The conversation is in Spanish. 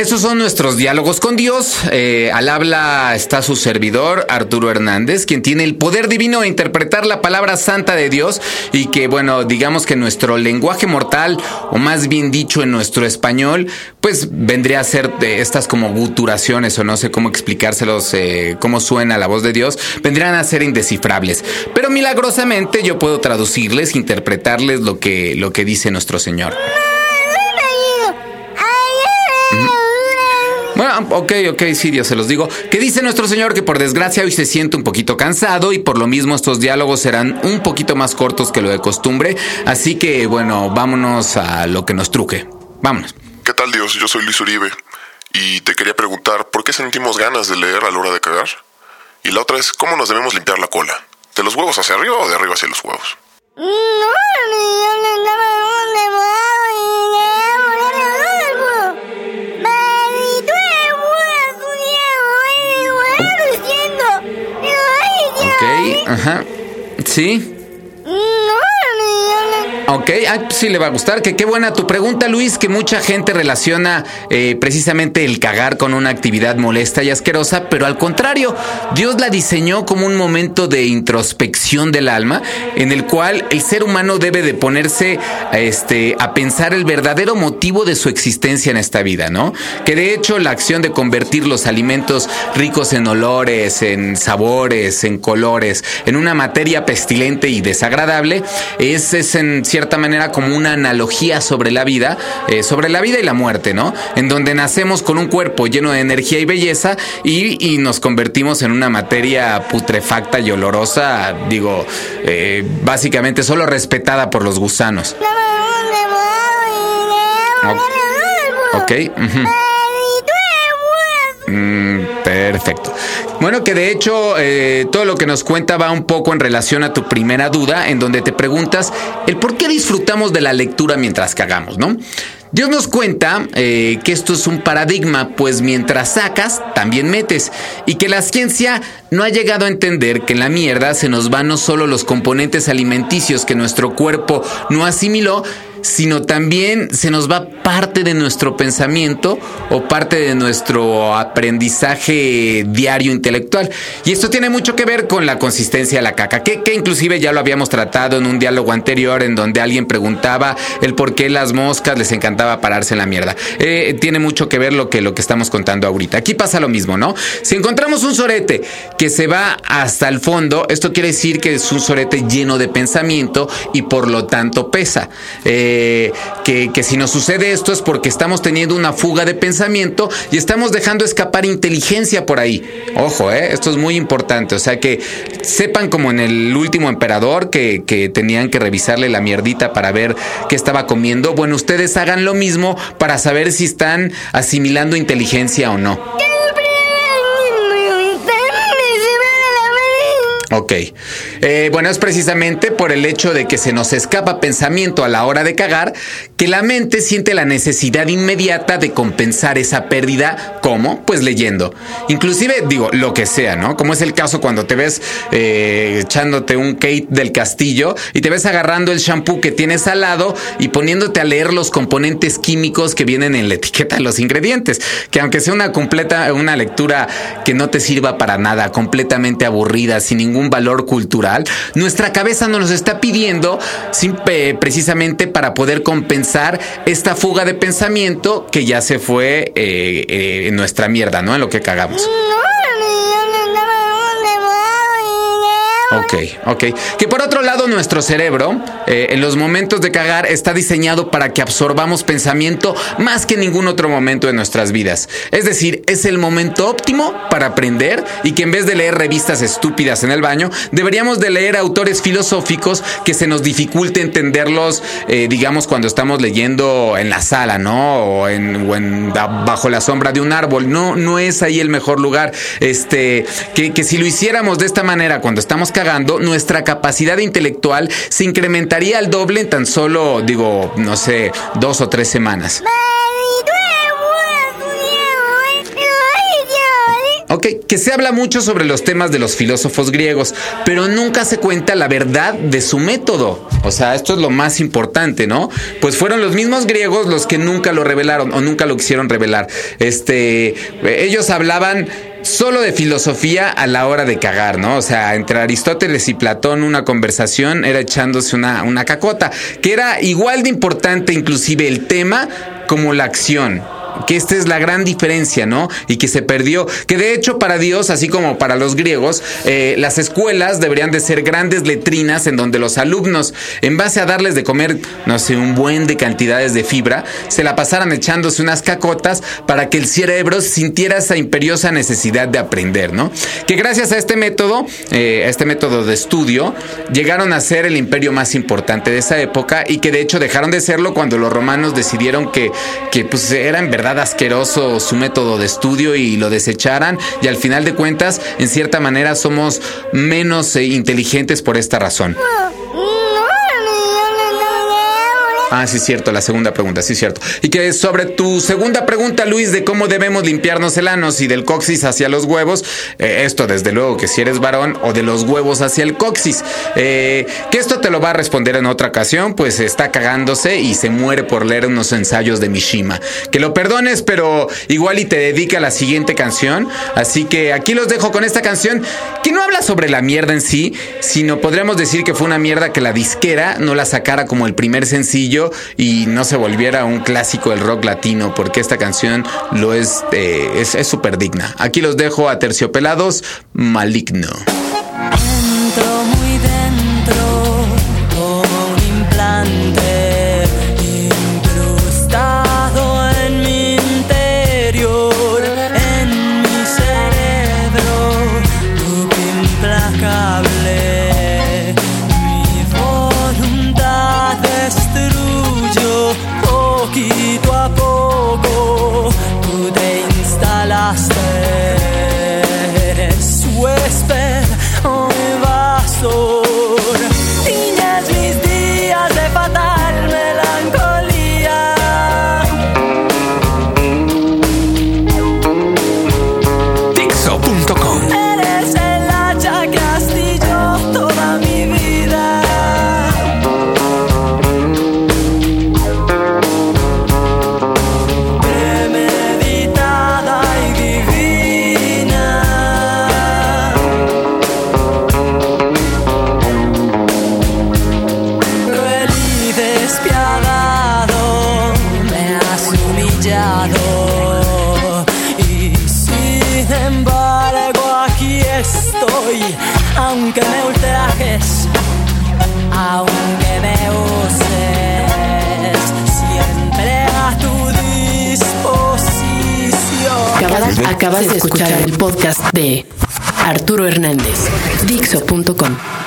Esos son nuestros diálogos con Dios. Eh, al habla está su servidor, Arturo Hernández, quien tiene el poder divino de interpretar la palabra santa de Dios y que, bueno, digamos que nuestro lenguaje mortal, o más bien dicho en nuestro español, pues vendría a ser de estas como guturaciones o no sé cómo explicárselos, eh, cómo suena la voz de Dios, vendrían a ser indescifrables. Pero milagrosamente yo puedo traducirles, interpretarles lo que, lo que dice nuestro Señor. Bueno, ok, ok, sí, Dios se los digo. Que dice nuestro Señor que por desgracia hoy se siente un poquito cansado y por lo mismo estos diálogos serán un poquito más cortos que lo de costumbre. Así que, bueno, vámonos a lo que nos truque. Vámonos. ¿Qué tal Dios? Yo soy Luis Uribe y te quería preguntar, ¿por qué sentimos ganas de leer a la hora de cagar? Y la otra es, ¿cómo nos debemos limpiar la cola? ¿De los huevos hacia arriba o de arriba hacia los huevos? Ok, ajá. Sí. Ok, ah, sí le va a gustar. Que qué buena tu pregunta, Luis, que mucha gente relaciona eh, precisamente el cagar con una actividad molesta y asquerosa, pero al contrario, Dios la diseñó como un momento de introspección del alma, en el cual el ser humano debe de ponerse este, a pensar el verdadero motivo de su existencia en esta vida, ¿no? Que de hecho la acción de convertir los alimentos ricos en olores, en sabores, en colores, en una materia pestilente y desagradable, es, es en cierta cierta manera como una analogía sobre la vida, eh, sobre la vida y la muerte, ¿no? En donde nacemos con un cuerpo lleno de energía y belleza y, nos convertimos en una materia putrefacta y olorosa, digo, eh, básicamente solo respetada por los gusanos. Ok. Mm, Bueno, que de hecho eh, todo lo que nos cuenta va un poco en relación a tu primera duda, en donde te preguntas el por qué disfrutamos de la lectura mientras cagamos, ¿no? Dios nos cuenta eh, que esto es un paradigma, pues mientras sacas, también metes, y que la ciencia no ha llegado a entender que en la mierda se nos van no solo los componentes alimenticios que nuestro cuerpo no asimiló, sino también se nos va parte de nuestro pensamiento o parte de nuestro aprendizaje diario intelectual. Y esto tiene mucho que ver con la consistencia de la caca, que, inclusive ya lo habíamos tratado en un diálogo anterior en donde alguien preguntaba el por qué las moscas les encantaba pararse en la mierda. Eh, tiene mucho que ver lo que, lo que estamos contando ahorita. Aquí pasa lo mismo, ¿no? Si encontramos un sorete que se va hasta el fondo, esto quiere decir que es un sorete lleno de pensamiento y por lo tanto pesa. Eh, que, si nos sucede esto es porque estamos teniendo una fuga de pensamiento y estamos dejando escapar inteligencia por ahí. Ojo, ¿eh? esto es muy importante. O sea que sepan como en el último emperador que, que tenían que revisarle la mierdita para ver qué estaba comiendo. Bueno, ustedes hagan lo mismo para saber si están asimilando inteligencia o no. Ok. Eh, bueno, es precisamente por el hecho de que se nos escapa pensamiento a la hora de cagar que la mente siente la necesidad inmediata de compensar esa pérdida. ¿Cómo? Pues leyendo. Inclusive, digo, lo que sea, ¿no? Como es el caso cuando te ves eh, echándote un Kate del castillo y te ves agarrando el shampoo que tienes al lado y poniéndote a leer los componentes químicos que vienen en la etiqueta de los ingredientes. Que aunque sea una completa, una lectura que no te sirva para nada, completamente aburrida, sin ningún valor cultural, nuestra cabeza nos está pidiendo precisamente para poder compensar esta fuga de pensamiento que ya se fue eh, eh, en nuestra mierda, ¿no? En lo que cagamos. Ok, ok. Que por otro lado, nuestro cerebro, eh, en los momentos de cagar, está diseñado para que absorbamos pensamiento más que ningún otro momento de nuestras vidas. Es decir, es el momento óptimo para aprender y que en vez de leer revistas estúpidas en el baño, deberíamos de leer autores filosóficos que se nos dificulte entenderlos, eh, digamos, cuando estamos leyendo en la sala, ¿no? O en, bajo la sombra de un árbol. No, no es ahí el mejor lugar. Este, que, que si lo hiciéramos de esta manera cuando estamos nuestra capacidad intelectual se incrementaría al doble en tan solo, digo, no sé, dos o tres semanas. Ok, que se habla mucho sobre los temas de los filósofos griegos, pero nunca se cuenta la verdad de su método. O sea, esto es lo más importante, ¿no? Pues fueron los mismos griegos los que nunca lo revelaron o nunca lo quisieron revelar. Este, ellos hablaban solo de filosofía a la hora de cagar, ¿no? O sea, entre Aristóteles y Platón una conversación era echándose una, una cacota, que era igual de importante inclusive el tema como la acción que esta es la gran diferencia, ¿no? Y que se perdió. Que de hecho para Dios, así como para los griegos, eh, las escuelas deberían de ser grandes letrinas en donde los alumnos, en base a darles de comer, no sé, un buen de cantidades de fibra, se la pasaran echándose unas cacotas para que el cerebro sintiera esa imperiosa necesidad de aprender, ¿no? Que gracias a este método, eh, a este método de estudio, llegaron a ser el imperio más importante de esa época y que de hecho dejaron de serlo cuando los romanos decidieron que, que pues era verdad asqueroso su método de estudio y lo desecharan y al final de cuentas, en cierta manera, somos menos eh, inteligentes por esta razón. Ah, sí, cierto, la segunda pregunta, sí, cierto. Y que sobre tu segunda pregunta, Luis, de cómo debemos limpiarnos el ano, y del coxis hacia los huevos, eh, esto desde luego que si eres varón, o de los huevos hacia el coxis. Eh, que esto te lo va a responder en otra ocasión, pues está cagándose y se muere por leer unos ensayos de Mishima. Que lo perdones, pero igual y te dedica a la siguiente canción. Así que aquí los dejo con esta canción, que no habla sobre la mierda en sí, sino podríamos decir que fue una mierda que la disquera no la sacara como el primer sencillo y no se volviera un clásico del rock latino, porque esta canción lo es eh, es súper digna. Aquí los dejo a terciopelados, maligno. muy dentro, aunque Acabas, de escuchar el podcast de Arturo Hernández, Dixo.com.